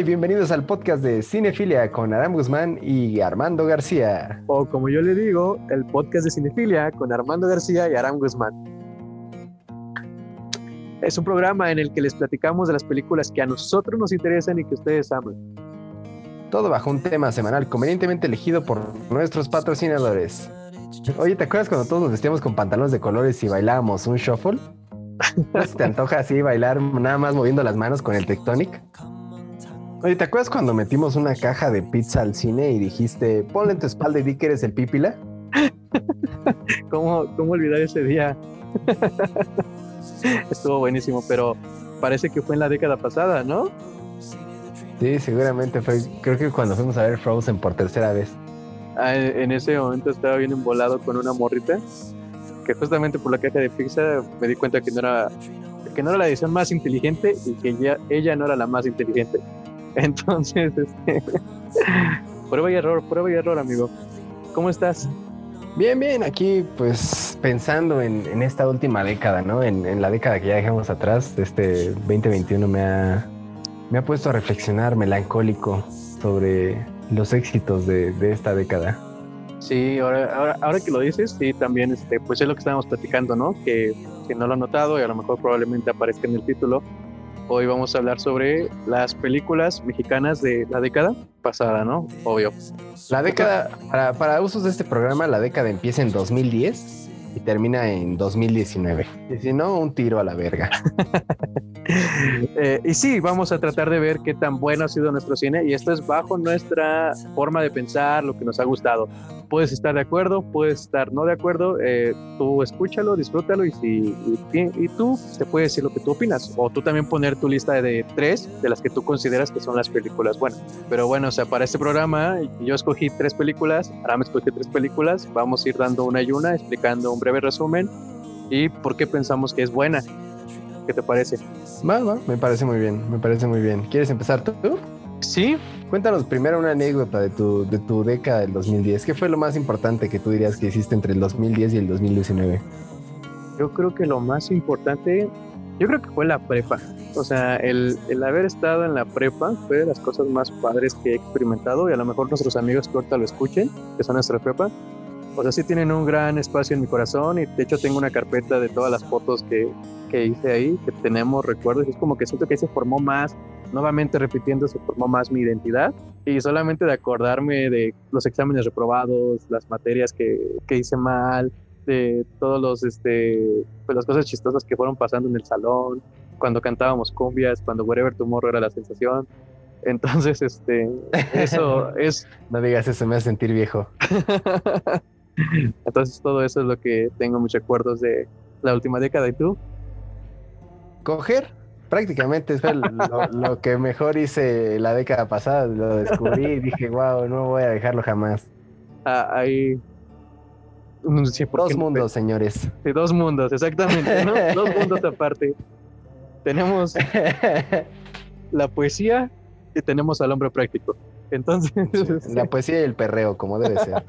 y bienvenidos al podcast de Cinefilia con Aram Guzmán y Armando García. O como yo le digo, el podcast de Cinefilia con Armando García y Aram Guzmán. Es un programa en el que les platicamos de las películas que a nosotros nos interesan y que ustedes aman. Todo bajo un tema semanal convenientemente elegido por nuestros patrocinadores. Oye, ¿te acuerdas cuando todos nos vestíamos con pantalones de colores y bailábamos un shuffle? ¿Te antoja así bailar nada más moviendo las manos con el Tectonic? Oye, ¿te acuerdas cuando metimos una caja de pizza al cine y dijiste, ponle en tu espalda y di que eres el pípila? ¿Cómo, ¿Cómo olvidar ese día? Estuvo buenísimo, pero parece que fue en la década pasada, ¿no? Sí, seguramente fue, creo que cuando fuimos a ver Frozen por tercera vez. Ah, en ese momento estaba bien embolado con una morrita que justamente por la caja de pizza me di cuenta que no era que no era la edición más inteligente y que ella, ella no era la más inteligente. Entonces, este, prueba y error, prueba y error, amigo. ¿Cómo estás? Bien, bien, aquí pues pensando en, esta última década, ¿no? En, la década que ya dejamos atrás, este 2021 me ha, me ha puesto a reflexionar melancólico sobre los éxitos de, de esta década. Sí, ahora, ahora, ahora, que lo dices, sí, también, este, pues es lo que estábamos platicando, ¿no? Que si no lo han notado y a lo mejor probablemente aparezca en el título, hoy vamos a hablar sobre las películas mexicanas de la década pasada, ¿no? Obvio. La década, para, para usos de este programa, la década empieza en 2010 y termina en 2019. Y si no, un tiro a la verga. Eh, y sí, vamos a tratar de ver qué tan bueno ha sido nuestro cine y esto es bajo nuestra forma de pensar, lo que nos ha gustado. Puedes estar de acuerdo, puedes estar no de acuerdo, eh, tú escúchalo, disfrútalo y, si, y, tú te puedes decir lo que tú opinas o tú también poner tu lista de tres de las que tú consideras que son las películas buenas. Pero bueno, o sea, para este programa yo escogí tres películas, ahora me escogí tres películas, vamos a ir dando una y una, explicando un breve resumen y por qué pensamos que es buena. ¿Qué te parece? Va, va, me parece muy bien, me parece muy bien. ¿Quieres empezar tú? Sí. Cuéntanos primero una anécdota de tu, de tu década del 2010. ¿Qué fue lo más importante que tú dirías que hiciste entre el 2010 y el 2019? Yo creo que lo más importante, yo creo que fue la prepa. O sea, el, el haber estado en la prepa fue de las cosas más padres que he experimentado y a lo mejor nuestros amigos que ahorita lo escuchen, que son nuestra prepa, o sea, sí tienen un gran espacio en mi corazón y de hecho tengo una carpeta de todas las fotos que, que hice ahí, que tenemos recuerdos. Y es como que siento que se formó más, nuevamente repitiendo, se formó más mi identidad. Y solamente de acordarme de los exámenes reprobados, las materias que, que hice mal, de todos los, este, pues las cosas chistosas que fueron pasando en el salón, cuando cantábamos cumbias, cuando Wherever Tomorrow era la sensación. Entonces, este, eso es... No digas eso, me hace sentir viejo. Entonces todo eso es lo que tengo muchos recuerdos de la última década. ¿Y tú? Coger, prácticamente fue lo, que mejor hice la década pasada. Lo descubrí y dije, wow, no voy a dejarlo jamás. Ah, hay dos mundos, señores. Sí, dos mundos, exactamente. dos mundos aparte. Tenemos la poesía y tenemos al hombre práctico. Entonces. la poesía y el perreo, como debe ser.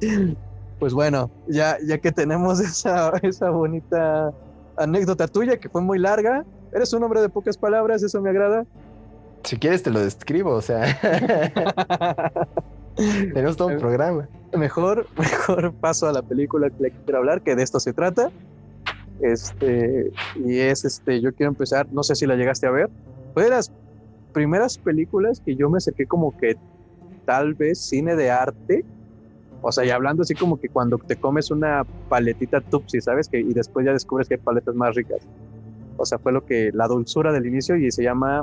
pues bueno, ya, ya que tenemos esa, esa bonita anécdota tuya que fue muy larga, eres un hombre de pocas palabras, eso me agrada. Si quieres te lo describo, o sea. Tenemos todo un programa. Mejor, mejor paso a la película que le quiero hablar, que de esto se trata. Este, y es este, yo quiero empezar, no sé si la llegaste a ver. Fue de las primeras películas que yo me acerqué como que tal vez cine de arte o sea, y hablando así como que cuando te comes una paletita Tupsi, ¿sabes? Que, y después ya descubres que hay paletas más ricas. O sea, fue lo que, la dulzura del inicio y se llama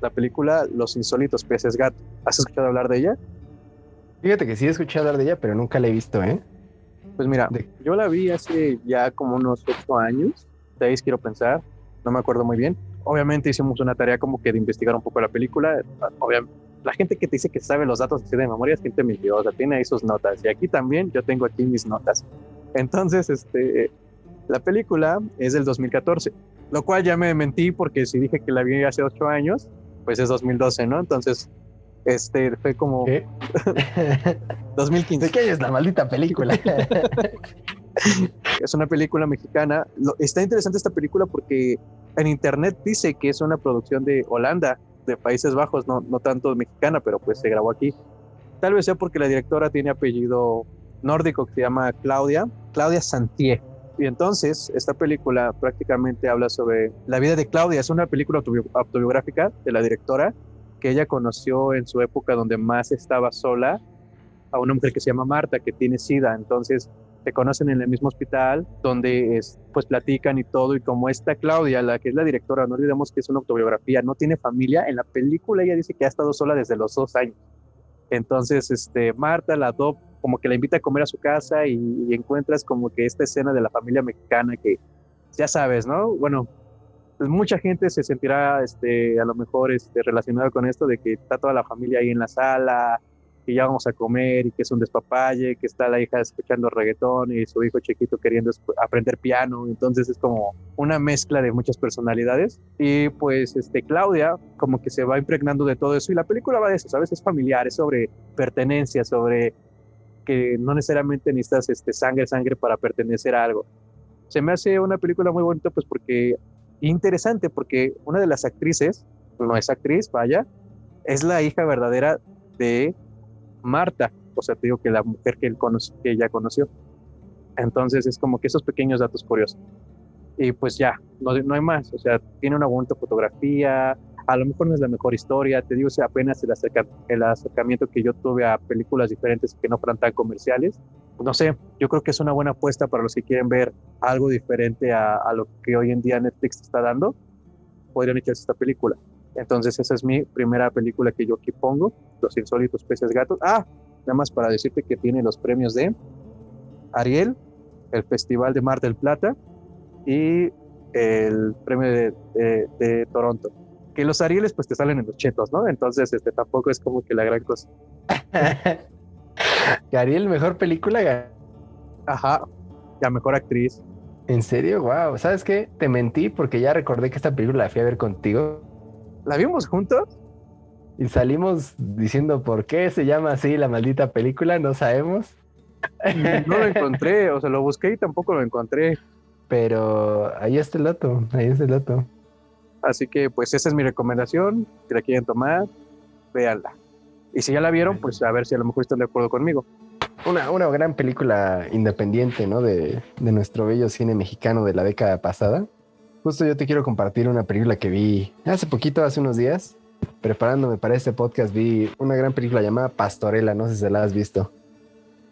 la película Los insólitos peces gato. ¿Has escuchado hablar de ella? Fíjate que sí he escuchado hablar de ella, pero nunca la he visto, ¿eh? Pues mira, yo la vi hace ya como unos ocho años, ahí quiero pensar, no me acuerdo muy bien. Obviamente hicimos una tarea como que de investigar un poco la película, obviamente la gente que te dice que sabe los datos así de memoria es gente mentirosa, tiene ahí sus notas. Y aquí también yo tengo aquí mis notas. Entonces, este, la película es del 2014, lo cual ya me mentí porque si dije que la vi hace ocho años, pues es 2012, ¿no? Entonces, este, fue como... ¿Qué? 2015. ¿De qué es la maldita película? es una película mexicana. Está interesante esta película porque en internet dice que es una producción de Holanda, de Países Bajos, no, no tanto mexicana, pero pues se grabó aquí. Tal vez sea porque la directora tiene apellido nórdico que se llama Claudia, Claudia Santier. Y entonces esta película prácticamente habla sobre la vida de Claudia. Es una película autobiográfica de la directora que ella conoció en su época donde más estaba sola a una mujer que se llama Marta, que tiene SIDA. Entonces se conocen en el mismo hospital, donde es, pues platican y todo. Y como esta Claudia, la que es la directora, no olvidemos que es una autobiografía, no tiene familia. En la película ella dice que ha estado sola desde los dos años. Entonces, este, Marta la adopta, como que la invita a comer a su casa y, encuentras como que esta escena de la familia mexicana que ya sabes, ¿no? Bueno, pues mucha gente se sentirá, este, a lo mejor, este, relacionada con esto de que está toda la familia ahí en la sala, que ya vamos a comer y que es un despapalle, que está la hija escuchando reggaetón y su hijo chiquito queriendo aprender piano, entonces es como una mezcla de muchas personalidades y pues este Claudia como que se va impregnando de todo eso y la película va de eso, ¿sabes? Es familiar, es sobre pertenencia, sobre que no necesariamente necesitas este sangre, sangre para pertenecer a algo. Se me hace una película muy bonita pues porque interesante porque una de las actrices, no es actriz, vaya, es la hija verdadera de Marta, o sea, te digo que la mujer que él conoce, que ella conoció. Entonces es como que esos pequeños datos curiosos. Y pues ya, no, no hay más, o sea, tiene una bonita fotografía, a lo mejor no es la mejor historia, te digo, o sea, apenas el, el acercamiento que yo tuve a películas diferentes que no fueran tan comerciales, no sé, yo creo que es una buena apuesta para los que quieren ver algo diferente a, a lo que hoy en día Netflix está dando, podrían echarse esta película. Entonces esa es mi primera película que yo aquí pongo, Los insólitos peces gatos. Ah, nada más para decirte que tiene los premios de Ariel, el Festival de Mar del Plata y el premio de, Toronto. Que los Arieles pues te salen en los chetos, ¿no? Entonces este tampoco es como que la gran cosa. Ariel, mejor película. Ajá, la mejor actriz. ¿En serio? Wow. ¿Sabes qué? Te mentí porque ya recordé que esta película la fui a ver contigo ¿La vimos juntos? Y salimos diciendo por qué se llama así la maldita película, no sabemos. No lo encontré, o sea, lo busqué y tampoco lo encontré. Pero ahí está el dato, ahí está el dato. Así que pues esa es mi recomendación, si la quieren tomar, véanla. Y si ya la vieron, pues a ver si a lo mejor están de acuerdo conmigo. Una, una gran película independiente, ¿no? De, de nuestro bello cine mexicano de la década pasada. Justo yo te quiero compartir una película que vi hace poquito, hace unos días. Preparándome para este podcast, vi una gran película llamada Pastorela. No sé si la has visto.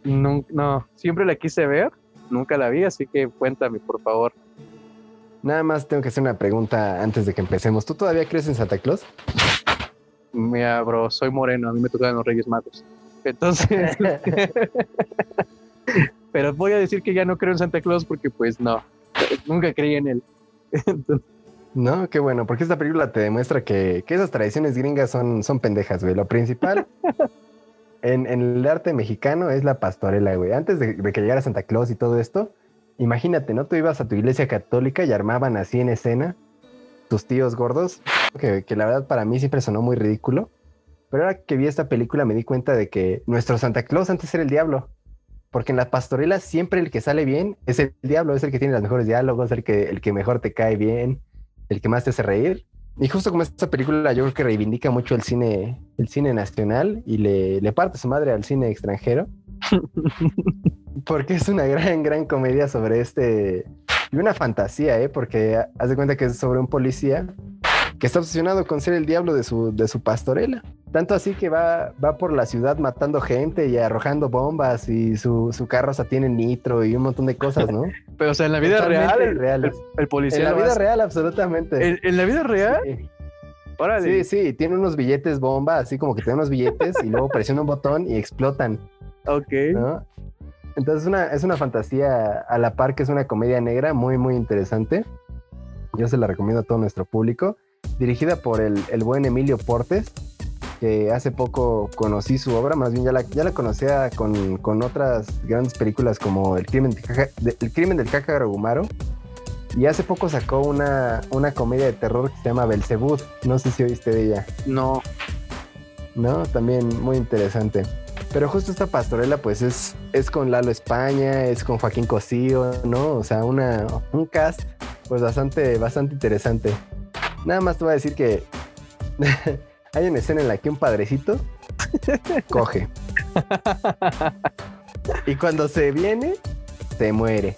No, no, siempre la quise ver, nunca la vi, así que cuéntame, por favor. Nada más tengo que hacer una pregunta antes de que empecemos. ¿Tú todavía crees en Santa Claus? Mira, bro, soy moreno, a mí me tocan los Reyes Magos. Entonces, pero voy a decir que ya no creo en Santa Claus porque pues no, nunca creí en él. No, qué bueno, porque esta película te demuestra que, esas tradiciones gringas son, son pendejas, güey. Lo principal en, el arte mexicano es la pastorela, güey. Antes de, que llegara Santa Claus y todo esto, imagínate, ¿no? Tú ibas a tu iglesia católica y armaban así en escena tus tíos gordos, que, que la verdad para mí siempre sonó muy ridículo. Pero ahora que vi esta película me di cuenta de que nuestro Santa Claus antes era el diablo porque en las pastorelas siempre el que sale bien es el diablo, es el que tiene los mejores diálogos, el que, el que mejor te cae bien, el que más te hace reír. Y justo como esta película yo creo que reivindica mucho el cine, el cine nacional y le, le parte su madre al cine extranjero. porque es una gran, gran comedia sobre este... Y una fantasía, ¿eh? Porque haz de cuenta que es sobre un policía que está obsesionado con ser el diablo de su, de su pastorela. Tanto así que va, va por la ciudad matando gente y arrojando bombas y su, su carro o tiene nitro y un montón de cosas, ¿no? Pero, o sea, en la vida real, el, policía. En la vida real, absolutamente. ¿En, la vida real? Sí. Sí, tiene unos billetes bomba, así como que tiene unos billetes y luego presiona un botón y explotan. Ok. Entonces una, es una fantasía a la par que es una comedia negra muy, muy interesante. Yo se la recomiendo a todo nuestro público dirigida por el, buen Emilio Portes, que hace poco conocí su obra, más bien ya la, ya la conocía con, otras grandes películas como El crimen, el crimen del Caca Y hace poco sacó una, una comedia de terror que se llama Belzebud. No sé si oíste de ella. No. No, también muy interesante. Pero justo esta pastorela, pues es, es con Lalo España, es con Joaquín Cosío, ¿no? O sea, una, un cast, pues bastante, bastante interesante. Nada más te voy a decir que Hay una escena en la que un padrecito coge. Y cuando se viene, se muere.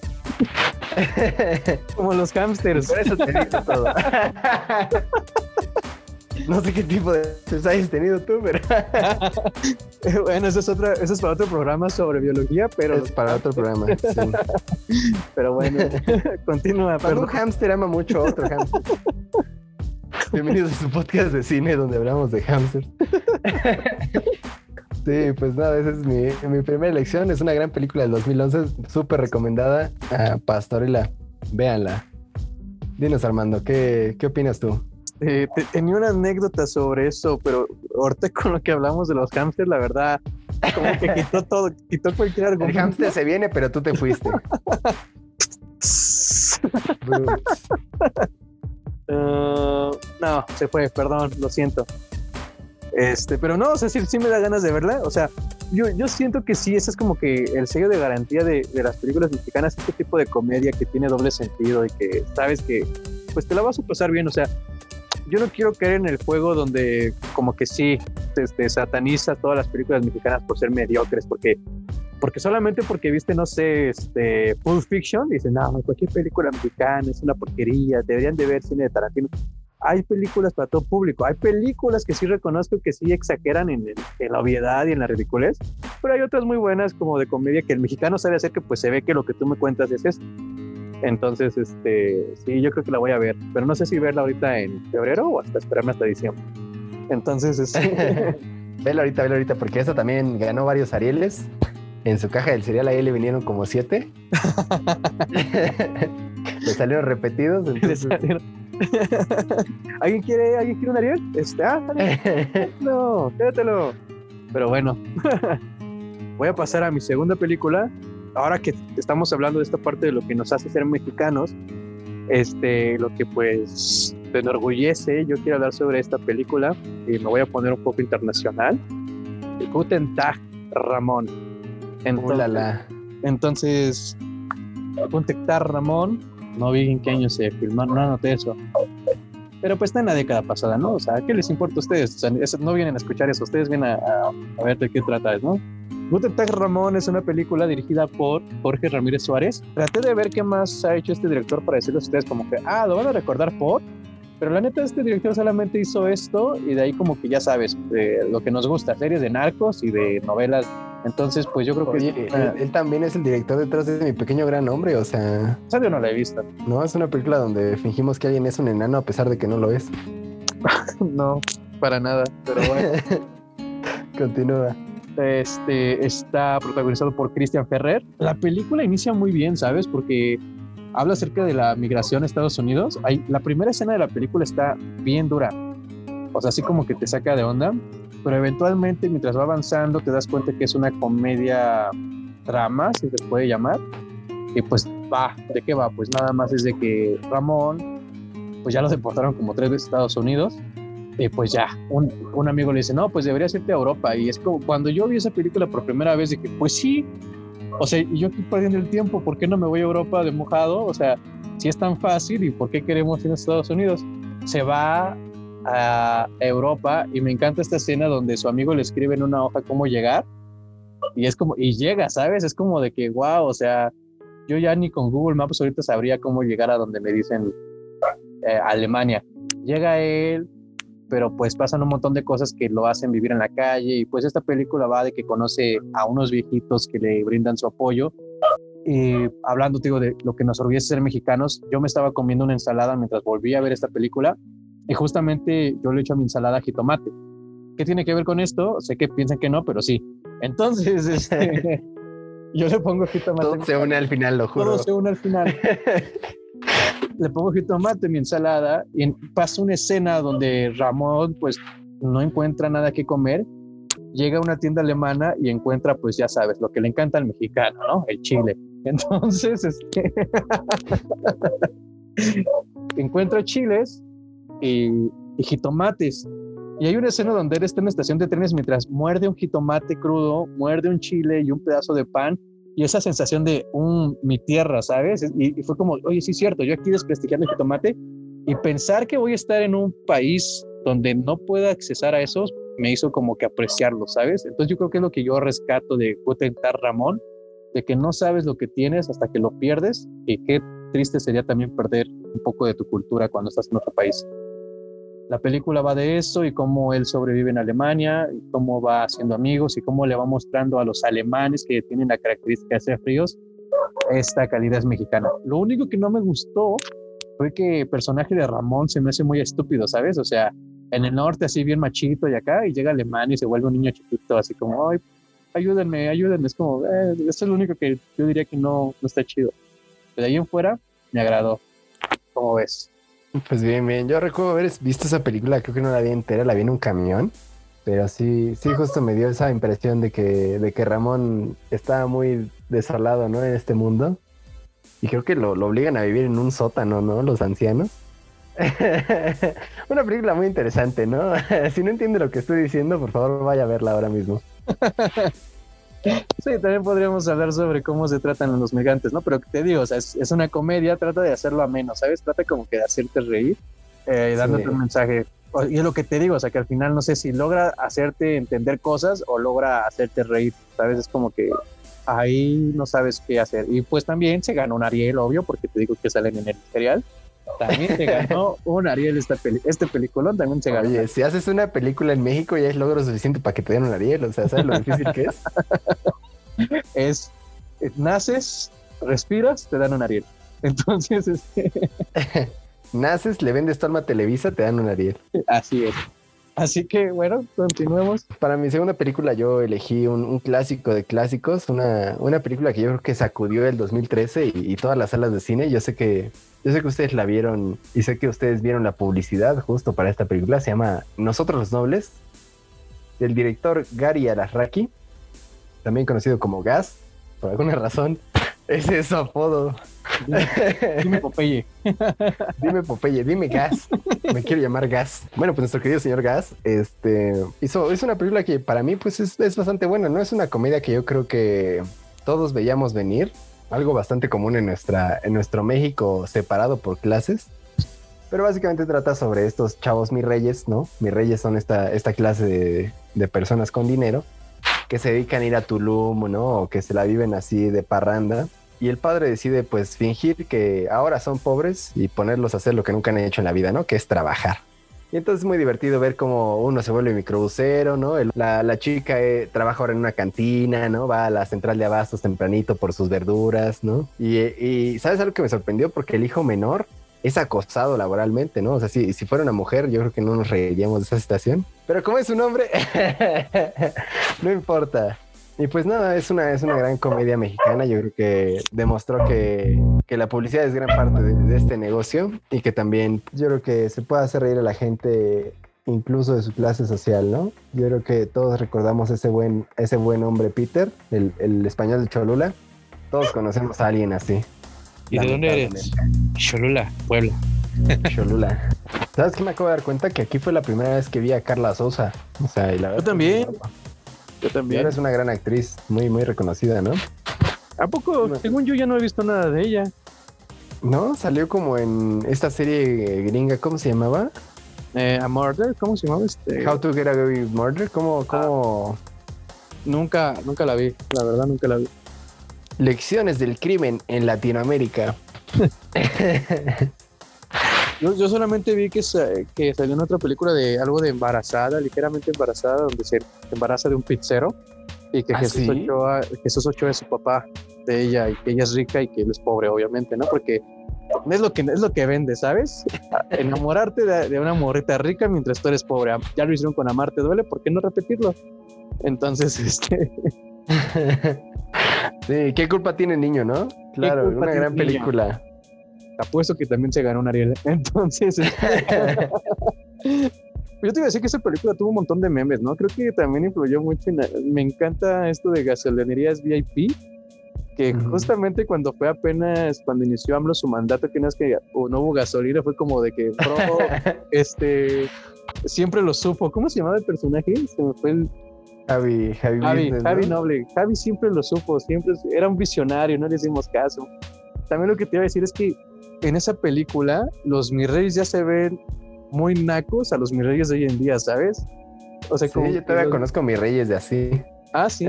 Como los hamsters. Por eso te digo todo. No sé qué tipo de sexo hayas tenido tú, pero bueno, eso es otra, eso es para otro programa sobre biología, pero es para otro programa. sí. pero bueno, continúa. Cuando un hámster ama mucho a otro hámster. Bienvenidos a su podcast de cine donde hablamos de hámster. Sí, pues nada, esa es mi, mi primera elección. Es una gran película del 2011, súper recomendada. a Pastorela, véanla. Dinos, Armando, ¿qué, qué opinas tú? Eh, te- tenía una anécdota sobre eso, pero ahorita con lo que hablamos de los hamsters, la verdad, como que quitó todo, quitó cualquier El argumento. hámster se viene, pero tú te fuiste. Ah, no, se fue, perdón, lo siento. Este, pero no, o sea, sí, sí me da ganas de verla. O sea, yo, yo siento que sí, ese es como que el sello de garantía de, de las películas mexicanas, este tipo de comedia que tiene doble sentido y que sabes que pues te la vas a pasar bien. O sea, yo no quiero caer en el juego donde como que sí, este, sataniza todas las películas mexicanas por ser mediocres, porque porque solamente porque viste, no sé, este, Pulp Fiction, dicen, no, cualquier película mexicana es una porquería, deberían de ver cine de Tarantino. Hay películas para todo público, hay películas que sí reconozco que sí exageran en, en la obviedad y en la ridiculez, pero hay otras muy buenas como de comedia que el mexicano sabe hacer que pues se ve que lo que tú me cuentas es esto. Entonces, este, sí, yo creo que la voy a ver, pero no sé si verla ahorita en febrero o hasta esperarme hasta diciembre. Entonces, este, Vela ahorita, vela ahorita, porque esa también ganó varios Arieles. En su caja del cereal ahí le vinieron como siete. le salieron repetidos. entonces- ¿Alguien quiere, ¿Alguien quiere un Ariel? Este, ah. No, quédatelo. Pero bueno, voy a pasar a mi segunda película. Ahora que estamos hablando de esta parte de lo que nos hace ser mexicanos, este, lo que pues te enorgullece, yo quiero hablar sobre esta película y me voy a poner un poco internacional. Guten Tag, Ramón. Entonces, Ulala. entonces, Guten Tag, Ramón, no vi en qué año se filmó, no anoté eso. Pero pues está en la década pasada, ¿no? O sea, ¿qué les importa a ustedes? O sea, no vienen a escuchar eso, ustedes vienen a, a- a ver de qué trata, ¿no? Guten Tag Ramón es una película dirigida por Jorge Ramírez Suárez. Traté de ver qué más ha hecho este director para decirles a ustedes como que, ah, lo van a recordar por... Pero la neta, este director solamente hizo esto y de ahí como que ya sabes, eh, lo que nos gusta, series de narcos y de novelas. Entonces, pues yo creo que... Oye, una- él, él también es el director detrás de mi pequeño gran hombre. O sea, esa yo no la he visto. no es una película donde fingimos que alguien es un enano a pesar de que no lo es. No, para nada. Pero bueno, Continúa. Este está protagonizado por Christian Ferrer. La película inicia muy bien, ¿sabes? Porque habla acerca de la migración a Estados Unidos. Hay, la primera escena de la película está bien dura. O sea, así como que te saca de onda. Pero eventualmente, mientras va avanzando, te das cuenta que es una comedia drama, si se puede llamar. Y pues va, ¿de qué va? Pues nada más es de que Ramón, pues ya lo deportaron como tres veces a Estados Unidos. Pues ya, un, un amigo le dice, no, pues deberías irte a Europa. Y es como cuando yo vi esa película por primera vez, dije, pues sí. O sea, yo estoy perdiendo el tiempo, ¿por qué no me voy a Europa de mojado? O sea, si es tan fácil, ¿y por qué queremos ir a Estados Unidos? Se va a Europa y me encanta esta escena donde su amigo le escribe en una hoja cómo llegar. Y es como, y llega, ¿sabes? Es como de que, wow, o sea, yo ya ni con Google Maps ahorita sabría cómo llegar a donde me dicen eh, Alemania. Llega él, pero pues pasan un montón de cosas que lo hacen vivir en la calle y pues esta película va de que conoce a unos viejitos que le brindan su apoyo. Y hablando, te digo, de lo que nos orgullece ser mexicanos, yo me estaba comiendo una ensalada mientras volví a ver esta película y justamente yo le echo a mi ensalada jitomate. ¿Qué tiene que ver con esto? Sé que piensan que no, pero sí. Entonces, este, yo le pongo jitomate. Todo se une al final, lo juro. Todo se une al final. le pongo jitomate a mi ensalada y en- pasa una escena donde Ramón pues no encuentra nada que comer. Llega a una tienda alemana y encuentra pues ya sabes, lo que le encanta al mexicano, ¿no? El chile. Entonces, este, encuentra chiles y, y jitomates. Y hay una escena donde él está en una estación de trenes mientras muerde un jitomate crudo, muerde un chile y un pedazo de pan y esa sensación de un mi tierra, ¿sabes? Y, fue como, oye, sí es cierto, yo aquí desprestigiando el jitomate y pensar que voy a estar en un país donde no pueda accesar a esos, me hizo como que apreciarlos, ¿sabes? Entonces yo creo que es lo que yo rescato de Gutentar Ramón, de que no sabes lo que tienes hasta que lo pierdes y qué triste sería también perder un poco de tu cultura cuando estás en otro país. La película va de eso y cómo él sobrevive en Alemania, y cómo va haciendo amigos y cómo le va mostrando a los alemanes que tienen la característica de ser fríos esta calidad mexicana. Lo único que no me gustó fue que el personaje de Ramón se me hace muy estúpido, ¿sabes? O sea, en el norte así bien machito y acá, y llega Alemania y se vuelve un niño chiquito, así como, ay, ayúdenme, ayúdenme. Es como, eh, eso es lo único que yo diría que no, no está chido. De ahí en fuera, me agradó. ¿Cómo ves? Pues bien, bien. Yo recuerdo haber visto esa película, creo que no la vi entera, la vi en un camión. Pero sí, sí, justo me dio esa impresión de que, de que Ramón estaba muy desolado, ¿no? En este mundo. Y creo que lo, lo obligan a vivir en un sótano, ¿no? Los ancianos. Una película muy interesante, ¿no? si no entiende lo que estoy diciendo, por favor vaya a verla ahora mismo. Sí, también podríamos hablar sobre cómo se tratan los gigantes, ¿no? Pero te digo, o sea, es, una comedia, trata de hacerlo ameno, ¿sabes? Trata como que de hacerte reír, eh, dándote un mensaje. Y es lo que te digo, o sea, que al final no sé si logra hacerte entender cosas o logra hacerte reír, ¿sabes? Es como que ahí no sabes qué hacer. Y pues también se ganó un Ariel, obvio, porque te digo que salen en el material. También se ganó un Ariel esta peli este peliculón, también se ganó. Oye, si haces una película en México ya es logro suficiente para que te den un Ariel, o sea, ¿sabes lo difícil que es? es, eh, naces, respiras, te dan un Ariel. Entonces, este... naces, le vendes tu alma a Televisa, te dan un Ariel. Así es. Así que bueno, continuemos. Para mi segunda película yo elegí un, clásico de clásicos, una, una, película que yo creo que sacudió el 2013 y, y, todas las salas de cine. Yo sé que yo sé que ustedes la vieron y sé que ustedes vieron la publicidad justo para esta película. Se llama Nosotros los Nobles, del director Gary Alasraki, también conocido como Gas, por alguna razón. Ese es su apodo. Dime Popeye. Dime Popeye, dime Gas. Me quiero llamar Gas. Bueno, pues nuestro querido señor Gas este, hizo, es una película que para mí pues es, es bastante buena, ¿no? Es una comedia que yo creo que todos veíamos venir. Algo bastante común en, nuestra, en nuestro México separado por clases. Pero básicamente trata sobre estos chavos mi reyes, ¿no? Mi reyes son esta, esta clase de, de personas con dinero que se dedican a ir a Tulum, ¿no? O que se la viven así de parranda y el padre decide pues fingir que ahora son pobres y ponerlos a hacer lo que nunca han hecho en la vida, ¿no? Que es trabajar. Y entonces es muy divertido ver cómo uno se vuelve microbusero, ¿no? la, chica eh, trabaja ahora en una cantina, ¿no? Va a la central de abastos tempranito por sus verduras, ¿no? Y, y ¿sabes algo que me sorprendió? Porque el hijo menor es acosado laboralmente, ¿no? O sea, si, si fuera una mujer, yo creo que no nos reiríamos de esa situación. Pero como es un hombre, no importa. Y pues nada, es una, es una gran comedia mexicana. Yo creo que demostró que, que la publicidad es gran parte de, este negocio y que también yo creo que se puede hacer reír a la gente incluso de su clase social, ¿no? Yo creo que todos recordamos ese buen, ese buen hombre Peter, el, el español de Cholula. Todos conocemos a alguien así. ¿Y de dónde eres? Cholula, Puebla. Cholula. ¿Sabes qué me acabo de dar cuenta? Que aquí fue la primera vez que vi a Carla Sosa. O sea, y la Yo también. Yo también. es una gran actriz, muy, muy reconocida, ¿no? ¿A poco? Según yo ya no he visto nada de ella. No, salió como en esta serie gringa, ¿cómo se llamaba? Eh, a Murder, ¿cómo se llamaba este? How to Get Away Murder, ¿cómo, cómo? Nunca, nunca la vi, la verdad nunca la vi. Lecciones del crimen en Latinoamérica. Yo, solamente vi que, que salió en otra película de algo de embarazada, ligeramente embarazada, donde se embaraza de un pizzero y que ¿Ah, Jesús, Ochoa, Jesús Ochoa es su papá de ella y que ella es rica y que él es pobre, obviamente, ¿no? Porque es lo que, es lo que vende, ¿sabes? Enamorarte de, una morrita rica mientras tú eres pobre. Ya lo hicieron con Amarte Duele, ¿por qué no repetirlo? Entonces, este... sí, ¿qué culpa tiene el niño, no? Claro, una gran película apuesto que también se ganó un Ariel. Entonces, este, yo te iba a decir que esa película tuvo un montón de memes, ¿no? Creo que también influyó mucho. En, me encanta esto de gasolinerías VIP, que justamente cuando fue apenas, cuando inició AMLO su mandato, que no es que no hubo gasolina, fue como de que, este, siempre lo supo. ¿Cómo se llamaba el personaje? Se me fue el. Javi, Javi, Javi, Javi Noble. Javi siempre lo supo, siempre era un visionario, no le hicimos caso. También lo que te iba a decir es que en esa película los mis reyes ya se ven muy nacos a los mis reyes de hoy en día, ¿sabes? O sea, sí, yo todavía conozco mis reyes de así. Ah, sí.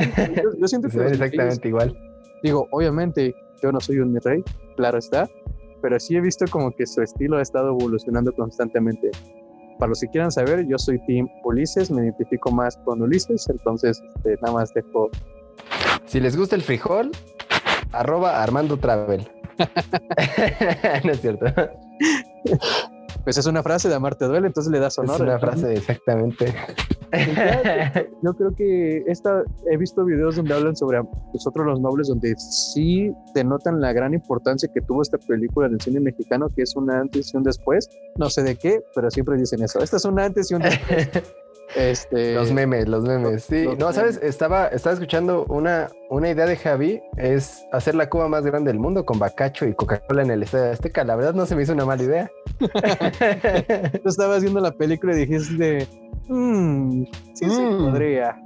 Yo, siento que. exactamente igual. Digo, obviamente, yo no soy un mi rey, claro está. Pero sí he visto como que su estilo ha estado evolucionando constantemente. Para los que quieran saber, yo soy Team Ulises, me identifico más con Ulises, entonces este, nada más dejo. Si les gusta el frijol, arroba Armando Travel. no es cierto. Pues es una frase de Amarte Duele, entonces le das honor. Es una frase, exactamente. Yo creo que esta, he visto videos donde hablan sobre nosotros los nobles, donde sí denotan la gran importancia que tuvo esta película en el cine mexicano, que es un antes y un después. No sé de qué, pero siempre dicen eso. Esta es un antes y un después. Este, los memes, los memes. Sí, no, sabes, estaba, estaba escuchando una, una idea de Javi, es hacer la cuba más grande del mundo con bacacho y Coca-Cola en el Estadio Azteca. La verdad no se me hizo una mala idea. Tú estabas viendo la película y dijiste, mmm, sí se mm. podría.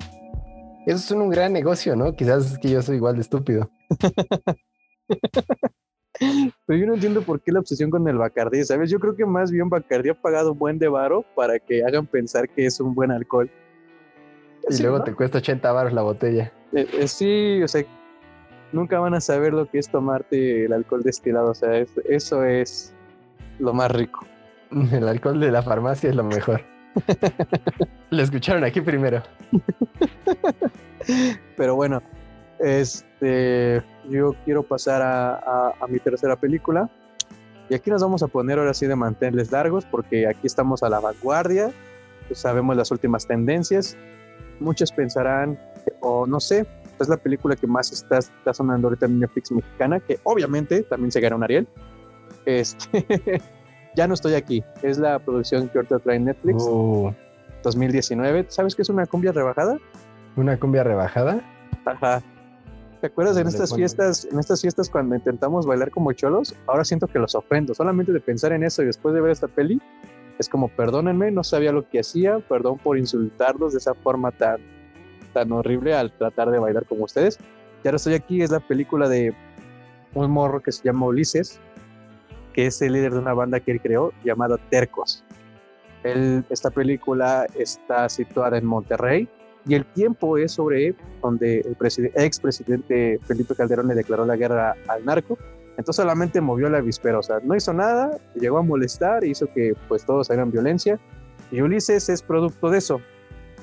Eso es un gran negocio, ¿no? Quizás es que yo soy igual de estúpido. Pero yo no entiendo por qué la obsesión con el Bacardí, ¿sabes? Yo creo que más bien Bacardí ha pagado un buen de varo para que hagan pensar que es un buen alcohol. Y luego te cuesta 80 baros la botella. Eh, eh, sí, o sea, nunca van a saber lo que es tomarte el alcohol destilado, o sea, eso es lo más rico. El alcohol de la farmacia es lo mejor. lo escucharon aquí primero. Pero bueno, este, yo quiero pasar a, mi tercera película. Y aquí nos vamos a poner ahora sí de mantenerles largos porque aquí estamos a la vanguardia, pues sabemos las últimas tendencias. Muchos pensarán, o no sé, es la película que más está, está sonando ahorita en Netflix mexicana, que obviamente también se gana un Ariel. Este, ya no estoy aquí, es la producción que ahorita trae Netflix. 2019. ¿Sabes qué es una cumbia rebajada? ¿Una cumbia rebajada? Ajá. ¿Te acuerdas en estas fiestas, en estas fiestas cuando intentamos bailar como cholos? Ahora siento que los ofendo. Solamente de pensar en eso y después de ver esta peli, es como, perdónenme, no sabía lo que hacía, perdón por insultarlos de esa forma tan, tan horrible al tratar de bailar como ustedes. Y ahora estoy aquí, es la película de un morro que se llama Ulises, que es el líder de una banda que él creó llamada Tercos. esta película está situada en Monterrey, y el tiempo es sobre donde el expresidente Felipe Calderón le declaró la guerra al narco. Entonces solamente movió la víspera, o sea, no hizo nada, llegó a molestar, hizo que pues todos hagan violencia. Y Ulises es producto de eso.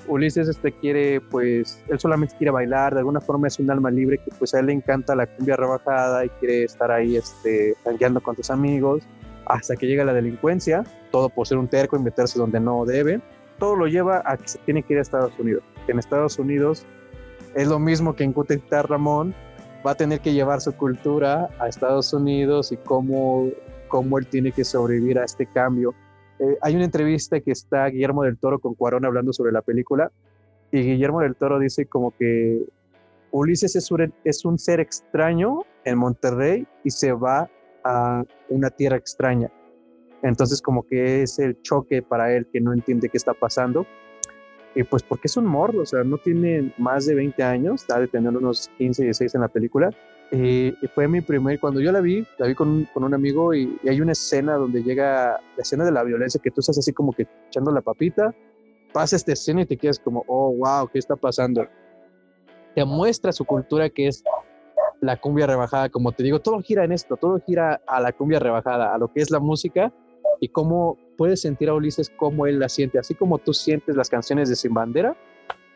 Ulises este quiere, pues, él solamente quiere bailar, de alguna forma es un alma libre que pues a él le encanta la cumbia rebajada y quiere estar ahí, este, tanqueando con sus amigos, hasta que llega la delincuencia, todo por ser un terco y meterse donde no debe todo lo lleva a que se tiene que ir a Estados Unidos. En Estados Unidos es lo mismo que en Cutectar Ramón, va a tener que llevar su cultura a Estados Unidos y cómo, cómo él tiene que sobrevivir a este cambio. Eh, hay una entrevista que está Guillermo del Toro con Cuarón hablando sobre la película y Guillermo del Toro dice como que Ulises es un ser extraño en Monterrey y se va a una tierra extraña. Entonces como que es el choque para él que no entiende qué está pasando. Y pues porque es un morro, o sea, no tiene más de 20 años, está de tener unos 15, 16 en la película. y fue mi primer, cuando yo la vi, la vi con, con un amigo y, hay una escena donde llega la escena de la violencia, que tú estás así como que echando la papita, pasa esta escena y te quedas como, oh, wow, ¿qué está pasando? Te muestra su cultura que es la cumbia rebajada, como te digo, todo gira en esto, todo gira a la cumbia rebajada, a lo que es la música y cómo puedes sentir a Ulises como él la siente, así como tú sientes las canciones de Sin Bandera,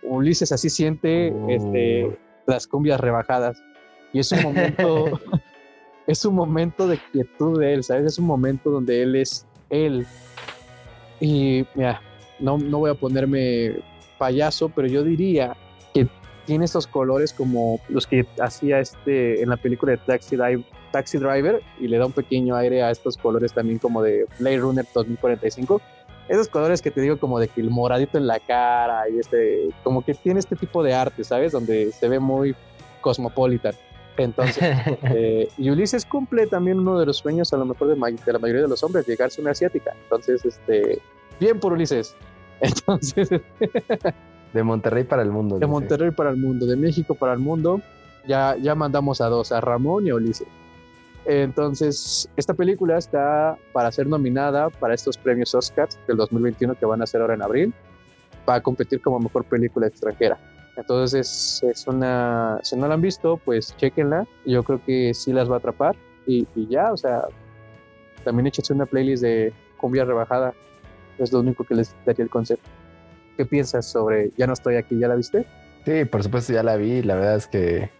Ulises así siente este, oh. las cumbias rebajadas. Y es un momento, es un momento de quietud de él, ¿sabes? Es un momento donde él es él. Y mira, no, no voy a ponerme payaso, pero yo diría que tiene estos colores como los que hacía este en la película de Taxi Drive Taxi Driver y le da un pequeño aire a estos colores también como de Blade Runner 2045. Esos colores que te digo como de que el moradito en la cara y este, como que tiene este tipo de arte, ¿sabes? Donde se ve muy cosmopolitan. Entonces, eh, y Ulises cumple también uno de los sueños a lo mejor de, la mayoría de los hombres, llegarse a una asiática. Entonces, este, bien por Ulises. Entonces, de Monterrey para el mundo. De Monterrey para el mundo, de México para el mundo. Ya, ya mandamos a dos, a Ramón y a Ulises. Entonces, esta película está para ser nominada para estos premios Oscars del 2021 que van a ser ahora en abril, para competir como mejor película extranjera. Entonces, es, una, si no la han visto, pues chequenla. Yo creo que sí las va a atrapar y, y ya, o sea, también échense una playlist de cumbia rebajada. Es lo único que les daría el concepto. ¿Qué piensas sobre Ya no estoy aquí? ¿Ya la viste? Sí, por supuesto ya la vi. La verdad es que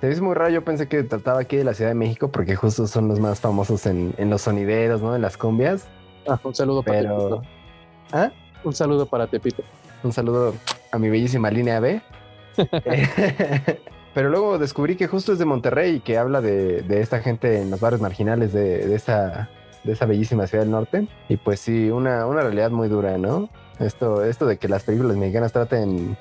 se hizo muy raro. Yo pensé que trataba aquí de la Ciudad de México porque justo son los más famosos en, en los sonideros, ¿no? En las cumbias. Ah, un saludo para. Tepito. ¿Ah? Un saludo para Tepito. Un saludo a mi bellísima línea B. Pero luego descubrí que justo es de Monterrey y que habla de, de esta gente en los barrios marginales de, de esa, de esa bellísima ciudad del norte. Y pues sí, una, una realidad muy dura, ¿no? Esto, esto de que las películas mexicanas traten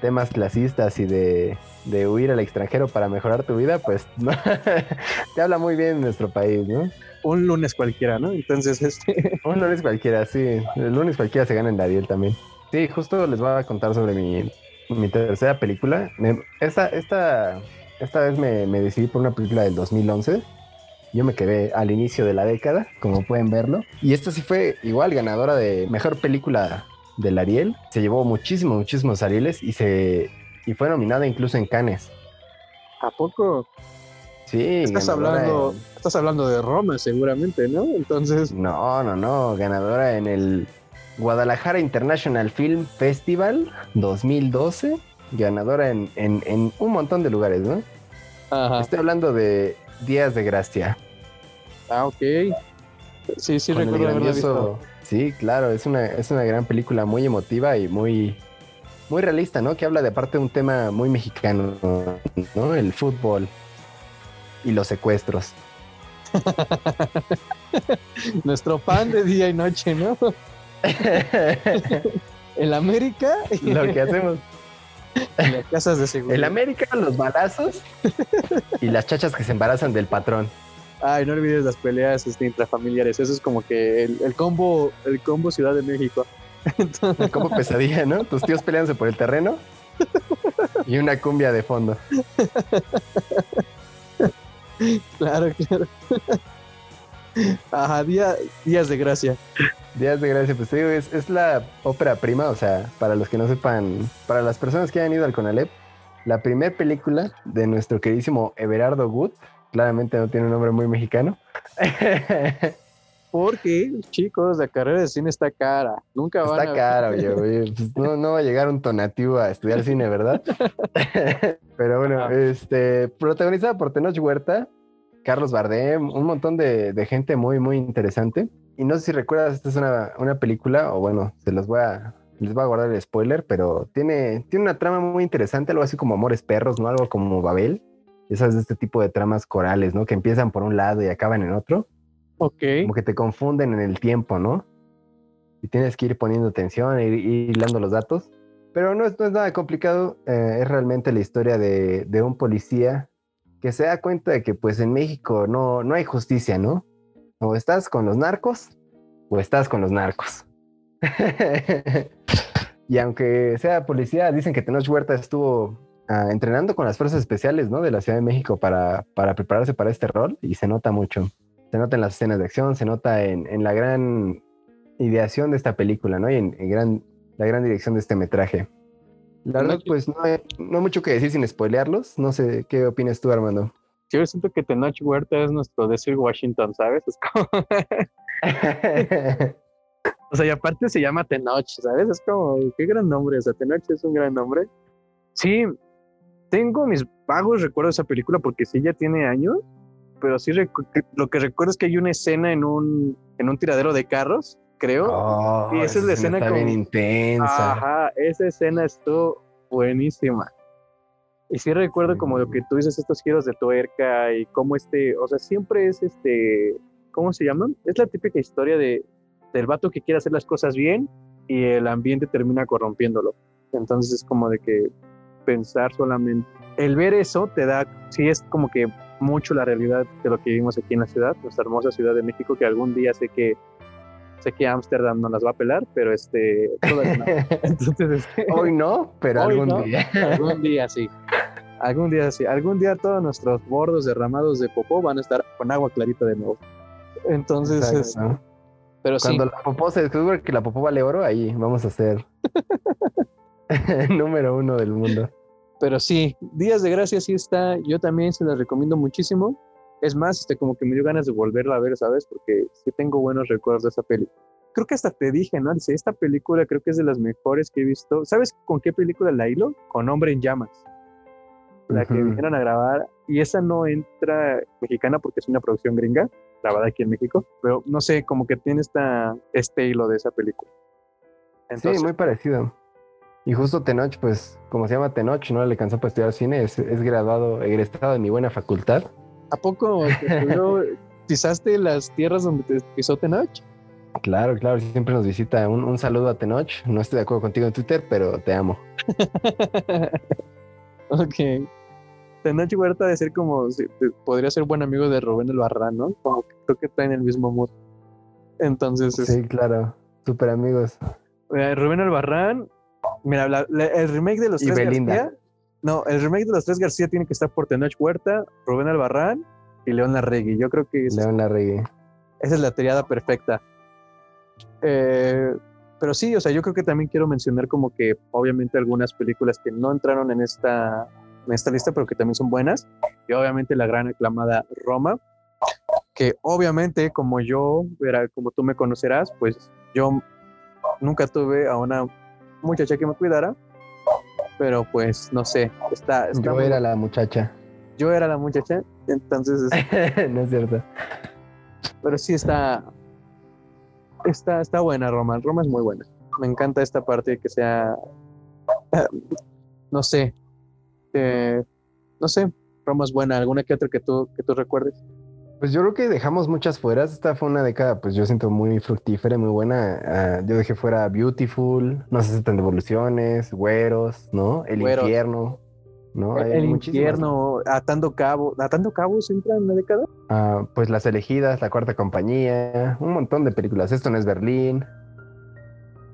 temas clasistas y de, de huir al extranjero para mejorar tu vida, pues no, te habla muy bien nuestro país, ¿no? Un lunes cualquiera, ¿no? Entonces, este. Un lunes cualquiera, sí. El lunes cualquiera se gana en Dariel también. Sí, justo les voy a contar sobre mi, mi tercera película. Me- esta, esta, esta vez me, me decidí por una película del 2011. Yo me quedé al inicio de la década, como pueden verlo. Y esta sí fue igual ganadora de mejor película del Ariel. Se llevó muchísimos, muchísimos Arieles y, se, y fue nominada incluso en Cannes. ¿A poco? Sí, Estás hablando, en- estás hablando de Roma, seguramente, ¿no? Entonces, No, no, no, ganadora en el Guadalajara International Film Festival 2012, ganadora en, en- en un montón de lugares, ¿no? ajá. Estoy hablando de Días de Gracia. Ah, ok. Sí, sí, con recuerdo haberla visto. Sí, claro, es una, es una gran película muy emotiva y muy, muy realista, ¿no? Que habla de aparte de un tema muy mexicano, ¿no? El fútbol y los secuestros. Nuestro pan de día y noche, ¿no? El América Lo que hacemos. las casas de seguridad. El América, los balazos y las chachas que se embarazan del patrón. Ay, no olvides las peleas este, intrafamiliares. Eso es como que el, el combo, el combo Ciudad de México. Entonces, Como pesadilla, ¿no? Tus tíos peleándose por el terreno y una cumbia de fondo. claro, claro. Ajá, día, días de gracia. Días de gracia, pues te digo, es, es la ópera prima, o sea, para los que no sepan, para las personas que hayan ido al Conalep, la primera película de nuestro queridísimo Everardo Good, claramente no tiene un nombre muy mexicano. Porque, chicos, la carrera de cine está cara. Nunca van Está a caro, oye, oye, pues no, no va a llegar un tonativo a estudiar cine, ¿verdad? Pero bueno, Ah. este, protagonizada por Tenoch Huerta, Carlos Bardem, un montón de, de gente muy, muy interesante. Y no sé si recuerdas, esta es una, una película, o bueno, se los voy a, les voy a guardar el spoiler, pero tiene, tiene una trama muy interesante, algo así como Amores Perros, ¿no? Algo como Babel. Esas de este tipo de tramas corales, ¿no? Que empiezan por un lado y acaban en otro Ok. como que te confunden en el tiempo, ¿no? Y tienes que ir poniendo atención, ir, ir hilando los datos. Pero no es, no es nada complicado, eh, es realmente la historia de, de un policía que se da cuenta de que pues en México no, no hay justicia, ¿no? O estás con los narcos o estás con los narcos. y aunque sea policía, dicen que Tenoch Huerta estuvo ah, entrenando con las fuerzas especiales, ¿no? De la Ciudad de México para, para prepararse para este rol y se nota mucho se nota en las escenas de acción, se nota en, en la gran ideación de esta película, ¿no? Y en, en gran, la gran dirección de este metraje. La verdad, pues no hay, no hay mucho que decir sin spoilearlos. No sé, ¿qué opinas tú, Armando? Yo siento que Tenoch Huerta es nuestro Desert Washington, ¿sabes? Es como- o sea, y aparte se llama Tenoch, ¿sabes? Es como, qué gran nombre. O sea, Tenoch es un gran nombre. Sí, tengo mis vagos recuerdos de esa película porque sí ya tiene años, pero sí lo que recuerdo es que hay una escena en un, en un tiradero de carros, creo. Oh, Y esa es la escena está bien como- intensa. Ajá, esa escena estuvo buenísima. Y sí recuerdo como lo que tú dices, estos giros de tuerca y cómo este, o sea, siempre es este, ¿cómo se llaman? Es la típica historia de, del vato que quiere hacer las cosas bien y el ambiente termina corrompiéndolo. Entonces es como de que pensar solamente, el ver eso te da, sí es como que mucho la realidad de lo que vivimos aquí en la ciudad, nuestra hermosa Ciudad de México, que algún día sé que sé que Ámsterdam no las va a pelar, pero este, todavía no. Entonces, Hoy no, pero Hoy algún no. día. algún día sí. algún día sí, algún día todos nuestros bordos derramados de popó van a estar con agua clarita de nuevo. Entonces, Exacto, es- ¿no? pero sí, Cuando la popó se descubre que la popó vale oro, ahí vamos a ser número uno del mundo. pero sí, Días de Gracia sí está, yo también se las recomiendo muchísimo. Es más, este, como que me dio ganas de volverla a ver, ¿sabes? Porque sí tengo buenos recuerdos de esa peli. Creo que hasta te dije, ¿no? Dice, esta película creo que es de las mejores que he visto. ¿Sabes con qué película la hilo? Con Hombre en Llamas. La que Ujú. vinieron a grabar. Y esa no entra mexicana porque es una producción gringa, grabada aquí en México. Pero no sé, como que tiene esta, este hilo de esa película. Entonces, sí, muy parecido. Y justo Tenoch, pues, como se llama Tenoch, no le alcanzó para estudiar cine, es, es graduado, egresado de mi buena facultad. ¿a poco te estudió- pisaste las tierras donde te pisó Tenoch? Claro, claro, siempre nos visita. Un, un saludo a Tenoch. No estoy de acuerdo contigo en Twitter, pero te amo. ok. Tenoch Huerta de ser como, podría ser buen amigo de Rubén el Barran, ¿no? Como que creo que traen el mismo mood. Entonces, es- Sí, claro. Súper amigos. eh, Rubén Albarrán, mira, la- la- el remake de los Y tres Belinda. García, no, el remake de los tres García tiene que estar por Tenoch Huerta, Rubén Albarrán y León Larregui. Yo creo que León Larregui. esa es la triada perfecta. Eh, pero sí, o sea, yo creo que también quiero mencionar como que obviamente algunas películas que no entraron en esta, en esta lista, pero que también son buenas. Y obviamente la gran aclamada Roma, que obviamente como yo, verá, como tú me conocerás, pues yo nunca tuve a una muchacha que me cuidara, pero pues no sé, está, está Yo muy- era la muchacha. yo era la muchacha, entonces, es- no es cierto. pero sí está, está, está buena Roma, Roma es muy buena, me encanta esta parte de que sea, eh, no sé, eh, no sé, Roma es buena, alguna que otra que tú, que tú recuerdes. Pues yo creo que dejamos muchas fuera. Esta fue una década, pues yo siento muy fructífera, y muy buena. Ah, yo dejé fuera Beautiful, No se aceptan devoluciones, Güeros, ¿no? El Güeros. infierno, ¿no? Hay el muchísimas. infierno, atando cabo, atando cabos entra en la década. Ah, pues Las elegidas, La cuarta compañía, un montón de películas. Esto no es Berlín.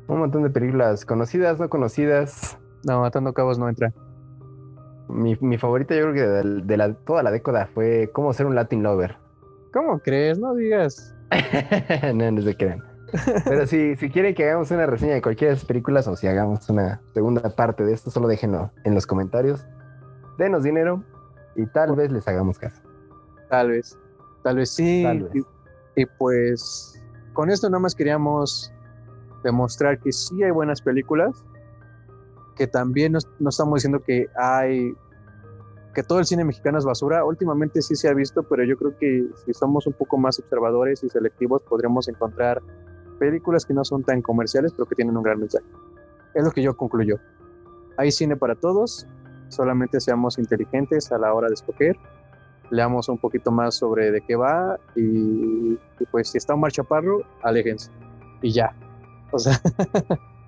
Un montón de películas conocidas, no conocidas. No, atando cabos no entra. Mi, mi favorita, yo creo que de, de la, toda la década fue Cómo ser un Latin Lover. ¿Cómo crees? No digas. no, no se crean. Pero si, si quieren que hagamos una reseña de cualquiera de esas películas o si hagamos una segunda parte de esto, solo déjenlo en los comentarios. Denos dinero y tal vez les hagamos caso. Tal vez, tal vez sí. Tal vez. Y, y pues con esto nada más queríamos demostrar que sí hay buenas películas, que también no, no estamos diciendo que hay, que todo el cine mexicano es basura. Últimamente sí se ha visto, pero yo creo que si somos un poco más observadores y selectivos, podremos encontrar películas que no son tan comerciales, pero que tienen un gran mensaje. Es lo que yo concluyo. Hay cine para todos, solamente seamos inteligentes a la hora de escoger leamos un poquito más sobre de qué va y, y pues si está Omar Chaparro, aléjense y ya. O sea,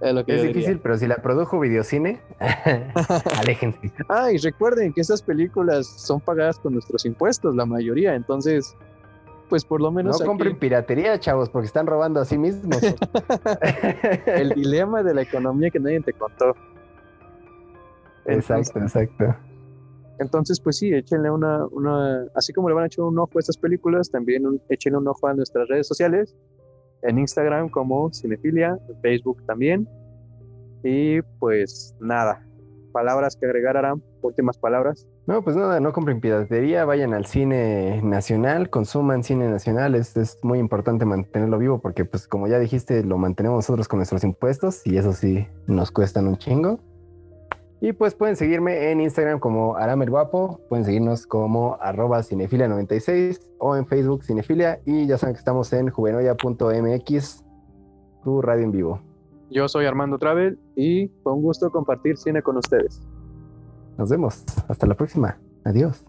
es lo que Es yo difícil, diría. pero si la produjo Videocine, aléjense. Ah, y recuerden que estas películas son pagadas con nuestros impuestos, la mayoría, entonces, pues por lo No menos aquí, compren piratería, chavos, porque están robando a sí mismos. el dilema de la economía que nadie te contó. Entonces, exacto, exacto. Entonces, pues sí, échenle una, una, así como le van a echar un ojo a estas películas, también un- échenle un ojo a nuestras redes sociales, en Instagram como Cinefilia, en Facebook también. Y pues nada, palabras que agregar Aram, últimas palabras. No, pues nada, no compren piratería, vayan al cine nacional, consuman cine nacional, es, es muy importante mantenerlo vivo porque pues como ya dijiste, lo mantenemos nosotros con nuestros impuestos y eso sí nos cuestan un chingo. Y pues pueden seguirme en Instagram como Aramer Guapo, pueden seguirnos como arroba cinefilia96 o en Facebook cinefilia y ya saben que estamos en juvenoya.mx, tu radio en vivo. Yo soy Armando Travel y fue un gusto compartir cine con ustedes. Nos vemos, hasta la próxima, adiós.